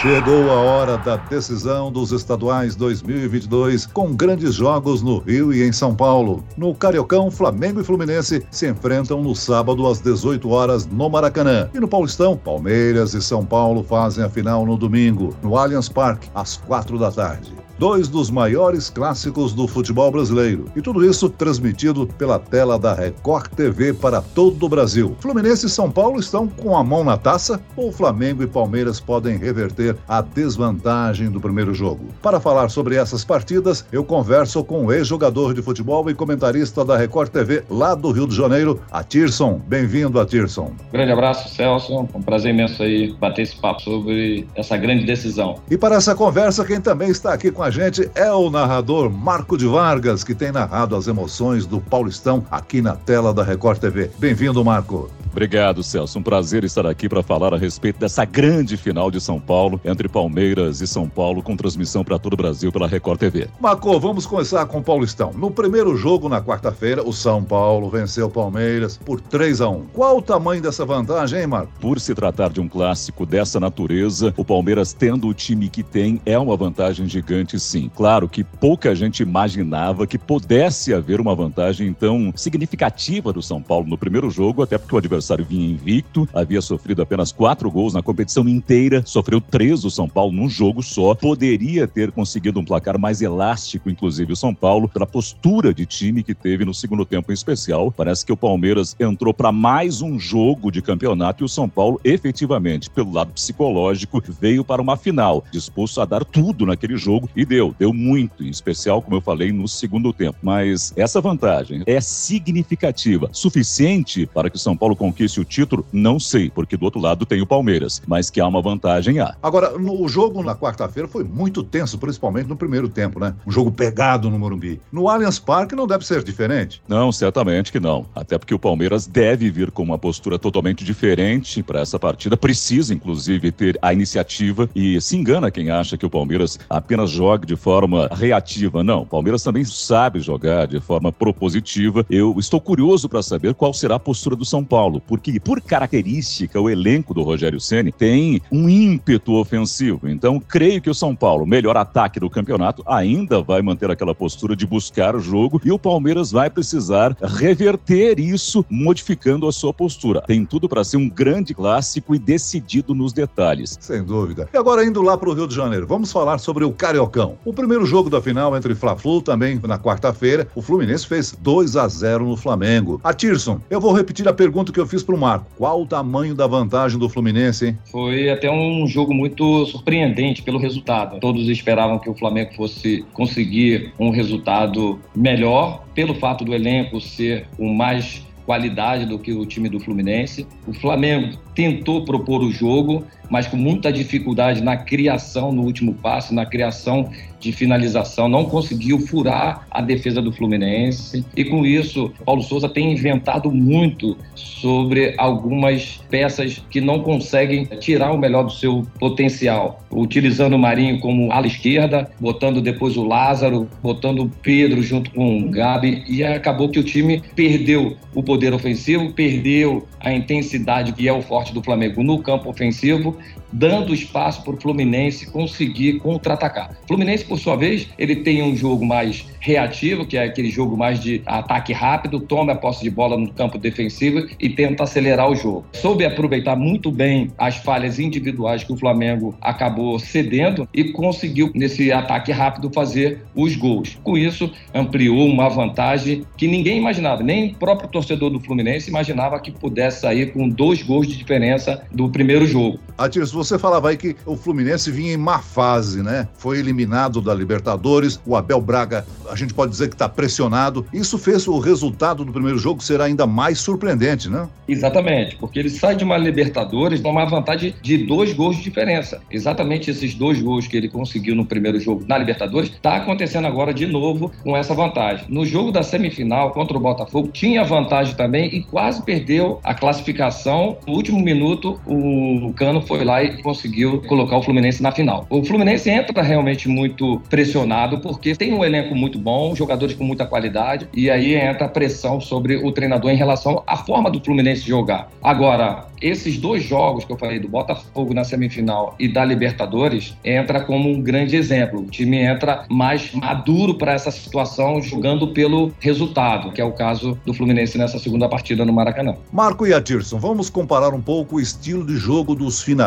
Chegou a hora da decisão dos estaduais 2022, com grandes jogos no Rio e em São Paulo. No Cariocão, Flamengo e Fluminense se enfrentam no sábado às 18 horas no Maracanã. E no Paulistão, Palmeiras e São Paulo fazem a final no domingo, no Allianz Parque, às 4 da tarde dois dos maiores clássicos do futebol brasileiro. E tudo isso transmitido pela tela da Record TV para todo o Brasil. Fluminense e São Paulo estão com a mão na taça ou Flamengo e Palmeiras podem reverter a desvantagem do primeiro jogo? Para falar sobre essas partidas, eu converso com o ex-jogador de futebol e comentarista da Record TV lá do Rio de Janeiro, Atirson. Bem-vindo, Atirson. Grande abraço, Celso. Um prazer imenso aí bater esse papo sobre essa grande decisão. E para essa conversa, quem também está aqui com a a gente é o narrador Marco de Vargas, que tem narrado as emoções do Paulistão aqui na tela da Record TV. Bem-vindo, Marco. Obrigado, Celso. Um prazer estar aqui para falar a respeito dessa grande final de São Paulo entre Palmeiras e São Paulo, com transmissão para todo o Brasil pela Record TV. Marco, vamos começar com o Paulistão. No primeiro jogo, na quarta-feira, o São Paulo venceu o Palmeiras por 3 a 1 Qual o tamanho dessa vantagem, hein, Marco? Por se tratar de um clássico dessa natureza, o Palmeiras, tendo o time que tem, é uma vantagem gigante, sim. Claro que pouca gente imaginava que pudesse haver uma vantagem tão significativa do São Paulo no primeiro jogo, até porque o adversário vinha invicto, havia sofrido apenas quatro gols na competição inteira, sofreu três do São Paulo num jogo só, poderia ter conseguido um placar mais elástico, inclusive o São Paulo, pela postura de time que teve no segundo tempo em especial. Parece que o Palmeiras entrou para mais um jogo de campeonato e o São Paulo, efetivamente, pelo lado psicológico, veio para uma final, disposto a dar tudo naquele jogo e deu, deu muito, em especial, como eu falei, no segundo tempo. Mas essa vantagem é significativa, suficiente para que o São Paulo conquiste o título, não sei, porque do outro lado tem o Palmeiras, mas que há uma vantagem há. Agora, no jogo na quarta-feira foi muito tenso, principalmente no primeiro tempo, né? Um jogo pegado no Morumbi. No Allianz Parque não deve ser diferente? Não, certamente que não. Até porque o Palmeiras deve vir com uma postura totalmente diferente para essa partida, precisa inclusive ter a iniciativa e se engana quem acha que o Palmeiras apenas joga de forma reativa. Não, o Palmeiras também sabe jogar de forma propositiva. Eu estou curioso para saber qual será a postura do São Paulo porque por característica o elenco do Rogério Ceni tem um ímpeto ofensivo. Então, creio que o São Paulo, melhor ataque do campeonato, ainda vai manter aquela postura de buscar o jogo e o Palmeiras vai precisar reverter isso modificando a sua postura. Tem tudo para ser um grande clássico e decidido nos detalhes. Sem dúvida. E agora indo lá para o Rio de Janeiro, vamos falar sobre o Cariocão. O primeiro jogo da final entre Fla-Flu também na quarta-feira, o Fluminense fez 2 a 0 no Flamengo. A Tirson, eu vou repetir a pergunta que eu fiz para o Marco. Qual o tamanho da vantagem do Fluminense, hein? Foi até um jogo muito surpreendente pelo resultado. Todos esperavam que o Flamengo fosse conseguir um resultado melhor, pelo fato do elenco ser o mais qualidade do que o time do Fluminense. O Flamengo tentou propor o jogo, mas com muita dificuldade na criação no último passe, na criação de finalização, não conseguiu furar a defesa do Fluminense. E com isso, Paulo Souza tem inventado muito sobre algumas peças que não conseguem tirar o melhor do seu potencial. Utilizando o Marinho como ala esquerda, botando depois o Lázaro, botando o Pedro junto com o Gabi, e acabou que o time perdeu o poder ofensivo, perdeu a intensidade que é o forte do Flamengo no campo ofensivo dando espaço para o Fluminense conseguir contra-atacar. Fluminense, por sua vez, ele tem um jogo mais reativo, que é aquele jogo mais de ataque rápido, toma a posse de bola no campo defensivo e tenta acelerar o jogo. Soube aproveitar muito bem as falhas individuais que o Flamengo acabou cedendo e conseguiu, nesse ataque rápido, fazer os gols. Com isso, ampliou uma vantagem que ninguém imaginava, nem o próprio torcedor do Fluminense imaginava que pudesse sair com dois gols de diferença do primeiro jogo. Atirso, você falava aí que o Fluminense vinha em má fase, né? Foi eliminado da Libertadores, o Abel Braga, a gente pode dizer que está pressionado. Isso fez o resultado do primeiro jogo ser ainda mais surpreendente, né? Exatamente, porque ele sai de uma Libertadores numa vantagem de dois gols de diferença. Exatamente esses dois gols que ele conseguiu no primeiro jogo na Libertadores, está acontecendo agora de novo com essa vantagem. No jogo da semifinal contra o Botafogo, tinha vantagem também e quase perdeu a classificação. No último minuto, o Cano foi lá e conseguiu colocar o Fluminense na final. O Fluminense entra realmente muito pressionado porque tem um elenco muito bom, jogadores com muita qualidade, e aí entra a pressão sobre o treinador em relação à forma do Fluminense jogar. Agora, esses dois jogos que eu falei, do Botafogo na semifinal e da Libertadores, entra como um grande exemplo. O time entra mais maduro para essa situação, jogando pelo resultado, que é o caso do Fluminense nessa segunda partida no Maracanã. Marco e Atirson, vamos comparar um pouco o estilo de jogo dos finalistas.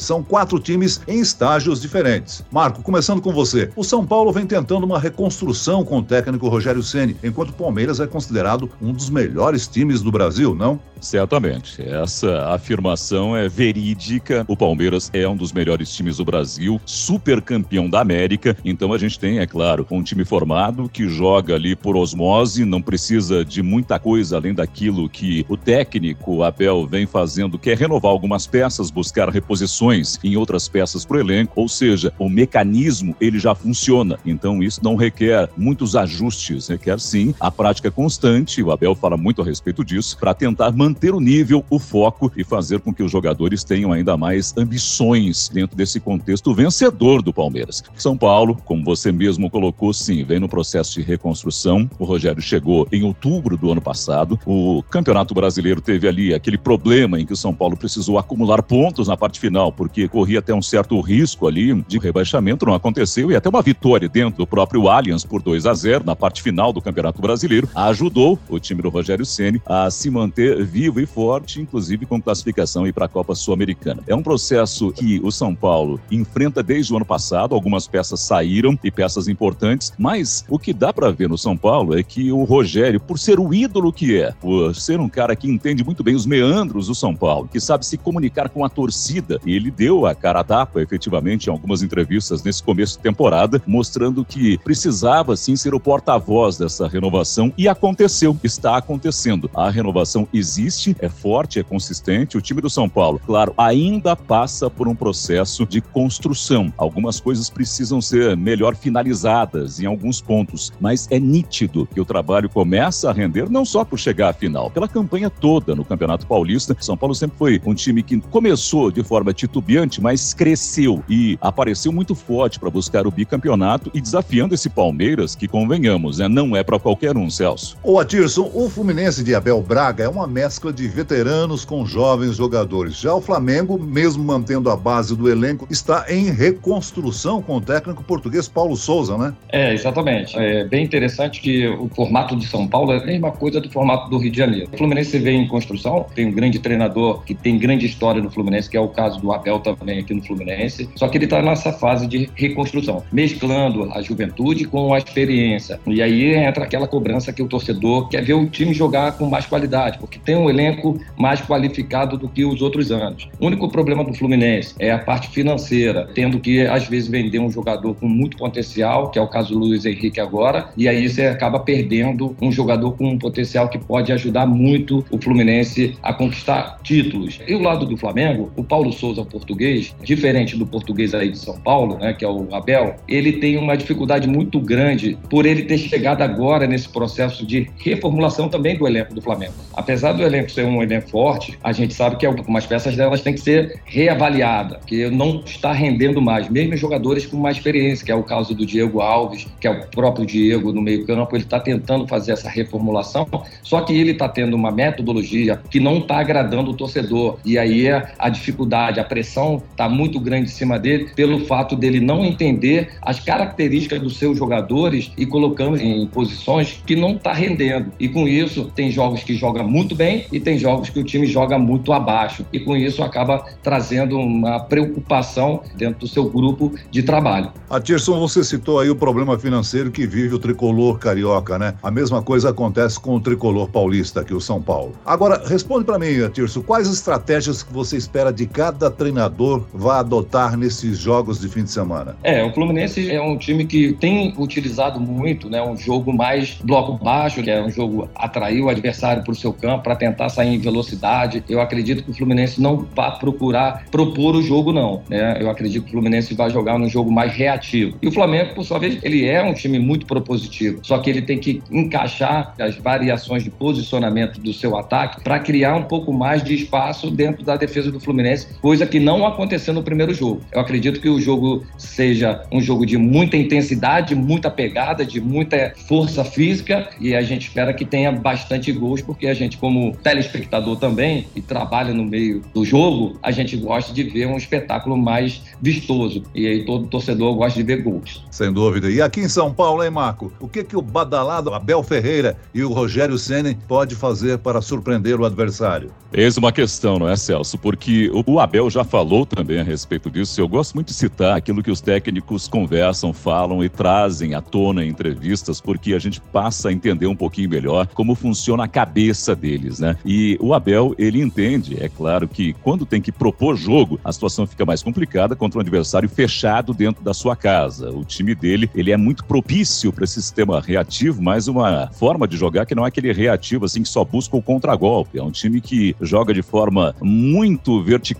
São quatro times em estágios diferentes. Marco, começando com você. O São Paulo vem tentando uma reconstrução com o técnico Rogério Ceni, enquanto o Palmeiras é considerado um dos melhores times do Brasil, não? Certamente. Essa afirmação é verídica. O Palmeiras é um dos melhores times do Brasil, super campeão da América. Então a gente tem, é claro, um time formado que joga ali por osmose, não precisa de muita coisa além daquilo que o técnico Abel vem fazendo, que é renovar algumas peças, buscar reposições em outras peças para o elenco. Ou seja, o mecanismo ele já funciona. Então isso não requer muitos ajustes, requer sim a prática constante. O Abel fala muito a respeito disso para tentar manter o nível, o foco e fazer com que os jogadores tenham ainda mais ambições dentro desse contexto vencedor do Palmeiras. São Paulo, como você mesmo colocou, sim, vem no processo de reconstrução. O Rogério chegou em outubro do ano passado. O Campeonato Brasileiro teve ali aquele problema em que o São Paulo precisou acumular pontos na parte final, porque corria até um certo risco ali de rebaixamento, não aconteceu, e até uma vitória dentro do próprio Allianz por 2 a 0 na parte final do Campeonato Brasileiro ajudou o time do Rogério Ceni a se manter vivo e forte, inclusive com classificação para a Copa Sul-Americana. É um processo que o São Paulo enfrenta desde o ano passado, algumas peças saíram e peças importantes, mas o que dá para ver no São Paulo é que o Rogério, por ser o ídolo que é, por ser um cara que entende muito bem os meandros do São Paulo, que sabe se comunicar com a torcida, ele deu a cara a tapa efetivamente em algumas entrevistas nesse começo de temporada, mostrando que precisava sim ser o porta-voz dessa renovação e aconteceu, está acontecendo. A renovação existe existe, é forte, é consistente. O time do São Paulo, claro, ainda passa por um processo de construção. Algumas coisas precisam ser melhor finalizadas em alguns pontos, mas é nítido que o trabalho começa a render não só por chegar à final, pela campanha toda no Campeonato Paulista. São Paulo sempre foi um time que começou de forma titubeante, mas cresceu e apareceu muito forte para buscar o bicampeonato e desafiando esse Palmeiras, que convenhamos, né, não é para qualquer um, Celso. Ô Atirson, o Fluminense de Abel Braga é uma mescla mescla de veteranos com jovens jogadores. Já o Flamengo, mesmo mantendo a base do elenco, está em reconstrução com o técnico português Paulo Souza, né? É, exatamente. É bem interessante que o formato de São Paulo é a mesma coisa do formato do Rio de Janeiro. O Fluminense vem em construção, tem um grande treinador que tem grande história no Fluminense, que é o caso do Abel também aqui no Fluminense, só que ele está nessa fase de reconstrução, mesclando a juventude com a experiência. E aí entra aquela cobrança que o torcedor quer ver o time jogar com mais qualidade, porque tem um elenco mais qualificado do que os outros anos. O único problema do Fluminense é a parte financeira, tendo que, às vezes, vender um jogador com muito potencial, que é o caso do Luiz Henrique agora, e aí você acaba perdendo um jogador com um potencial que pode ajudar muito o Fluminense a conquistar títulos. E o lado do Flamengo, o Paulo Souza, português, diferente do português aí de São Paulo, né, que é o Abel, ele tem uma dificuldade muito grande por ele ter chegado agora nesse processo de reformulação também do elenco do Flamengo. Apesar do elenco ser um elenco forte, a gente sabe que algumas peças delas têm que ser reavaliadas, que não está rendendo mais, mesmo jogadores com mais experiência, que é o caso do Diego Alves, que é o próprio Diego no meio-campo, ele está tentando fazer essa reformulação, só que ele está tendo uma metodologia que não está agradando o torcedor. E aí a dificuldade, a pressão está muito grande em cima dele pelo fato dele não entender as características dos seus jogadores e colocando em posições que não está rendendo. E com isso, tem jogos que joga muito bem e tem jogos que o time joga muito abaixo. E com isso acaba trazendo uma preocupação dentro do seu grupo de trabalho. Atirson, você citou aí o problema financeiro que vive o tricolor carioca, né? A mesma coisa acontece com o tricolor paulista aqui, o São Paulo. Agora, responde para mim, Atirson, quais estratégias que você espera de cada treinador vá adotar nesses jogos de fim de semana? É, o Fluminense é um time que tem utilizado muito, né, um jogo mais bloco baixo, que é um jogo atrair o adversário para o seu campo para tentar sair em velocidade. Eu acredito que o Fluminense não vai procurar propor o jogo, não. Né? Eu acredito que o Fluminense vai jogar num jogo mais reativo. E o Flamengo, por sua vez, ele é um time muito propositivo. Só que ele tem que encaixar as variações de posicionamento do seu ataque para criar um pouco mais de espaço dentro da defesa do Fluminense, coisa que não aconteceu no primeiro jogo. Eu acredito que o jogo seja um jogo de muita intensidade, muita pegada, de muita força física e a gente espera que tenha bastante gols, porque a gente, como telespectador também e trabalha no meio do jogo, a gente gosta de ver um espetáculo mais vistoso. E aí todo torcedor gosta de ver gols. Sem dúvida. E aqui em São Paulo, hein, Marco? O que que o badalado Abel Ferreira e o Rogério Ceni pode fazer para surpreender o adversário? Eis uma questão, não é, Celso? Porque o Abel já falou também a respeito disso. Eu gosto muito de citar aquilo que os técnicos conversam, falam e trazem à tona em entrevistas, porque a gente passa a entender um pouquinho melhor como funciona a cabeça deles, né? E o Abel, ele entende, é claro que quando tem que propor jogo, a situação fica mais complicada contra um adversário fechado dentro da sua casa. O time dele, ele é muito propício para esse sistema reativo, mas uma forma de jogar que não é aquele reativo assim que só busca o contragolpe. É um time que joga de forma muito vertical,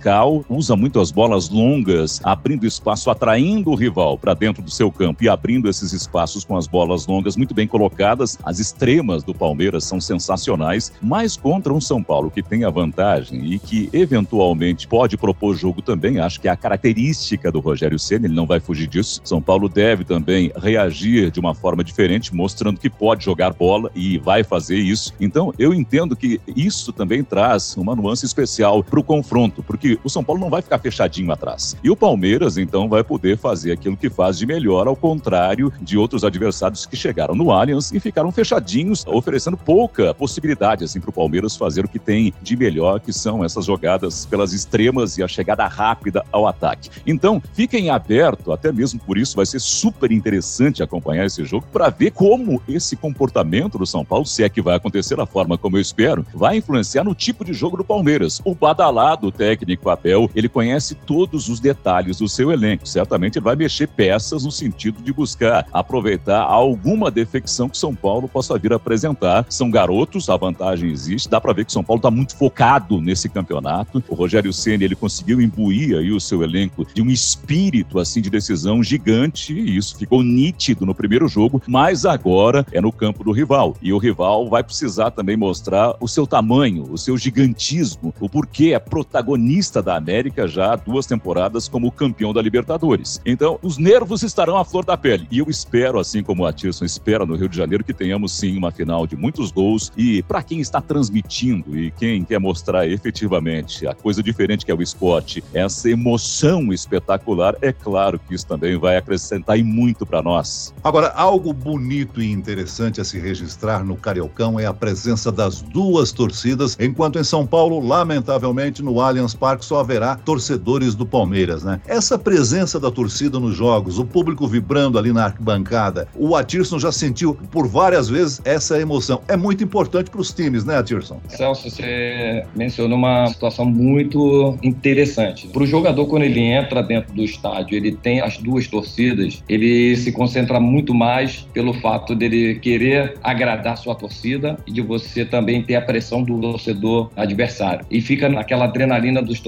usa muito as bolas longas, abrindo espaço, atraindo o rival para dentro do seu campo e abrindo esses espaços com as bolas longas muito bem colocadas. As extremas do Palmeiras são sensacionais, mas contra um São Paulo que tem a vantagem e que eventualmente pode propor jogo também, acho que é a característica do Rogério Senna, ele não vai fugir disso. São Paulo deve também reagir de uma forma diferente, mostrando que pode jogar bola e vai fazer isso. Então, eu entendo que isso também traz uma nuance especial para o confronto, porque o São Paulo não vai ficar fechadinho atrás. E o Palmeiras, então, vai poder fazer aquilo que faz de melhor, ao contrário de outros adversários que chegaram no Allianz e ficaram fechadinhos, oferecendo pouca possibilidade assim, para o Palmeiras fazer o que tem de melhor, que são essas jogadas pelas extremas e a chegada rápida ao ataque. Então, fiquem abertos, até mesmo por isso vai ser super interessante acompanhar esse jogo para ver como esse comportamento do São Paulo, se é que vai acontecer da forma como eu espero, vai influenciar no tipo de jogo do Palmeiras. O badalado técnico Abel, ele conhece todos os detalhes do seu elenco. Certamente ele vai mexer peças no sentido de buscar aproveitar alguma defecção que São Paulo possa vir apresentar. São garotos, a vantagem existe, dá para ver que São Paulo está muito focado nesse campeonato. O Rogério Ceni ele conseguiu imbuir aí o seu elenco de um espírito assim de decisão gigante e isso ficou nítido no primeiro jogo, mas agora é no campo do rival. E o rival vai precisar também mostrar o seu tamanho, o seu gigantismo, o porquê é protagonista da América já há duas temporadas como campeão da Libertadores. Então, os nervos estarão à flor da pele. E eu espero, assim como a Tirson espera no Rio de Janeiro, que tenhamos sim uma final de muitos gols. E para quem está transmitindo e quem quer mostrar efetivamente a coisa diferente que é o esporte, essa emoção espetacular, é claro que isso também vai acrescentar e muito para nós. Agora, algo bonito e interessante a se registrar no Cariocão é a presença das duas torcidas, enquanto em São Paulo, lamentavelmente, no Allianz Parque só haverá torcedores do Palmeiras, né? Essa presença da torcida nos jogos, o público vibrando ali na arquibancada, o Atirson já sentiu por várias vezes essa emoção. É muito importante para os times, né, Atirson? Celso, você mencionou uma situação muito interessante. Para o jogador, quando ele entra dentro do estádio, ele tem as duas torcidas, ele se concentra muito mais pelo fato dele querer agradar sua torcida e de você também ter a pressão do torcedor adversário. E fica naquela adrenalina dos torcedores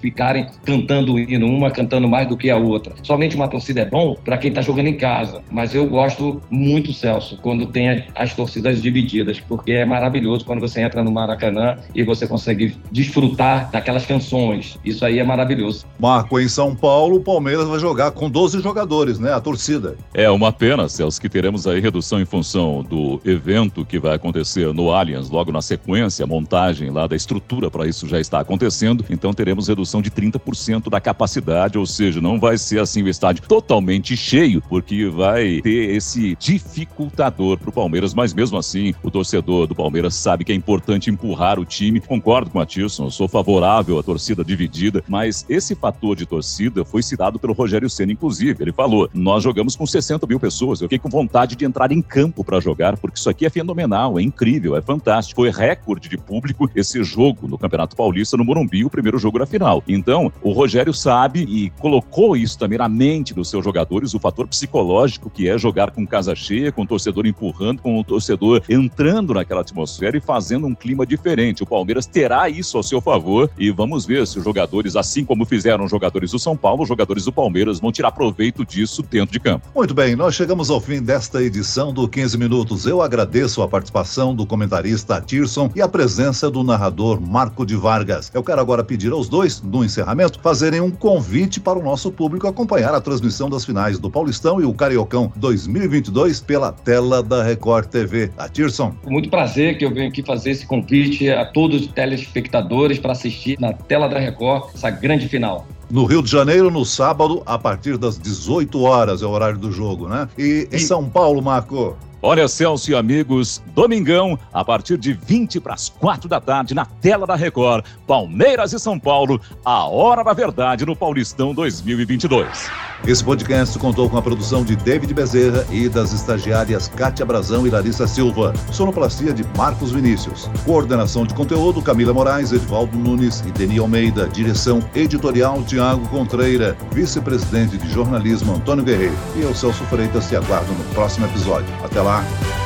ficarem cantando o hino, uma cantando mais do que a outra. Somente uma torcida é bom para quem está jogando em casa, mas eu gosto muito, Celso, quando tem as torcidas divididas, porque é maravilhoso quando você entra no Maracanã e você consegue desfrutar daquelas canções. Isso aí é maravilhoso. Marco, em São Paulo, o Palmeiras vai jogar com 12 jogadores, né? A torcida. É uma pena, Celso, que teremos aí redução em função do evento que vai acontecer no Allianz, logo na sequência, a montagem lá da estrutura para isso já está acontecendo. Então teremos redução de 30% da capacidade, ou seja, não vai ser assim o estádio totalmente cheio, porque vai ter esse dificultador para o Palmeiras, mas mesmo assim, o torcedor do Palmeiras sabe que é importante empurrar o time. Concordo com a Tilson, sou favorável à torcida dividida, mas esse fator de torcida foi citado pelo Rogério Senna, inclusive. Ele falou: nós jogamos com 60 mil pessoas. Eu fiquei com vontade de entrar em campo para jogar, porque isso aqui é fenomenal, é incrível, é fantástico. Foi recorde de público esse jogo no Campeonato Paulista no Morumbi, o primeiro jogo da final. Então, o Rogério sabe e colocou isso também na mente dos seus jogadores, o fator psicológico que é jogar com casa cheia, com o torcedor empurrando, com o torcedor entrando naquela atmosfera e fazendo um clima diferente. O Palmeiras terá isso ao seu favor e vamos ver se os jogadores, assim como fizeram os jogadores do São Paulo, os jogadores do Palmeiras vão tirar proveito disso dentro de campo. Muito bem, nós chegamos ao fim desta edição do 15 Minutos. Eu agradeço a participação do comentarista Tirson e a presença do narrador Marco de Vargas. Eu quero agora pedir pedir aos dois, no encerramento, fazerem um convite para o nosso público acompanhar a transmissão das finais do Paulistão e o Cariocão 2022 pela tela da Record TV. Atirson. Muito prazer que eu venho aqui fazer esse convite a todos os telespectadores para assistir na tela da Record essa grande final no Rio de Janeiro no sábado, a partir das 18 horas é o horário do jogo, né? E em São Paulo, Marco? Olha, Celso e amigos, domingão, a partir de 20 para as 4 da tarde, na tela da Record, Palmeiras e São Paulo, a hora da verdade no Paulistão 2022. Esse podcast contou com a produção de David Bezerra e das estagiárias Kátia Brazão e Larissa Silva. Sonoplastia de Marcos Vinícius. Coordenação de conteúdo Camila Moraes, Edvaldo Nunes e Deni Almeida. Direção editorial Tiago Contreira. Vice-presidente de jornalismo Antônio Guerreiro. E eu, Celso Freitas, te aguardo no próximo episódio. Até lá. Bye.